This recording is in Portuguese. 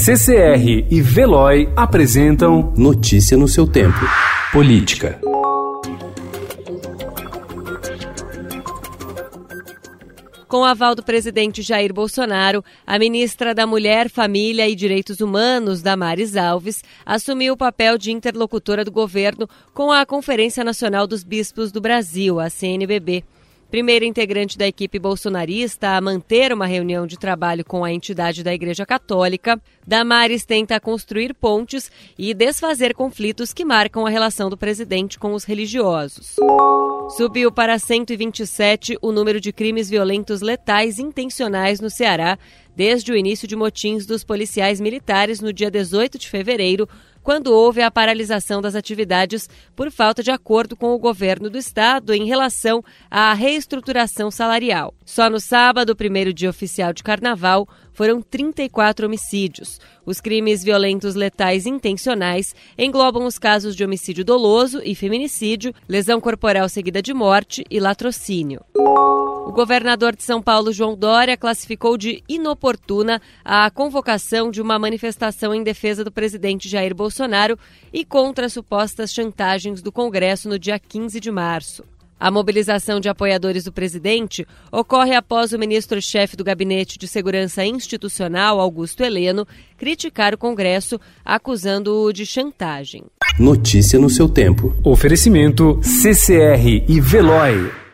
CCR e Veloy apresentam Notícia no seu tempo. Política. Com o aval do presidente Jair Bolsonaro, a ministra da Mulher, Família e Direitos Humanos, Damares Alves, assumiu o papel de interlocutora do governo com a Conferência Nacional dos Bispos do Brasil, a CNBB. Primeira integrante da equipe bolsonarista a manter uma reunião de trabalho com a entidade da Igreja Católica, Damares tenta construir pontes e desfazer conflitos que marcam a relação do presidente com os religiosos. Subiu para 127 o número de crimes violentos letais intencionais no Ceará desde o início de motins dos policiais militares no dia 18 de fevereiro, quando houve a paralisação das atividades por falta de acordo com o governo do estado em relação à reestruturação salarial. Só no sábado, primeiro dia oficial de carnaval, foram 34 homicídios. Os crimes violentos letais intencionais englobam os casos de homicídio doloso e feminicídio, lesão corporal seguida de morte e latrocínio. O governador de São Paulo, João Dória, classificou de inoportuna a convocação de uma manifestação em defesa do presidente Jair Bolsonaro e contra supostas chantagens do Congresso no dia 15 de março. A mobilização de apoiadores do presidente ocorre após o ministro-chefe do Gabinete de Segurança Institucional, Augusto Heleno, criticar o Congresso, acusando-o de chantagem. Notícia no seu tempo. Oferecimento CCR e Veloy.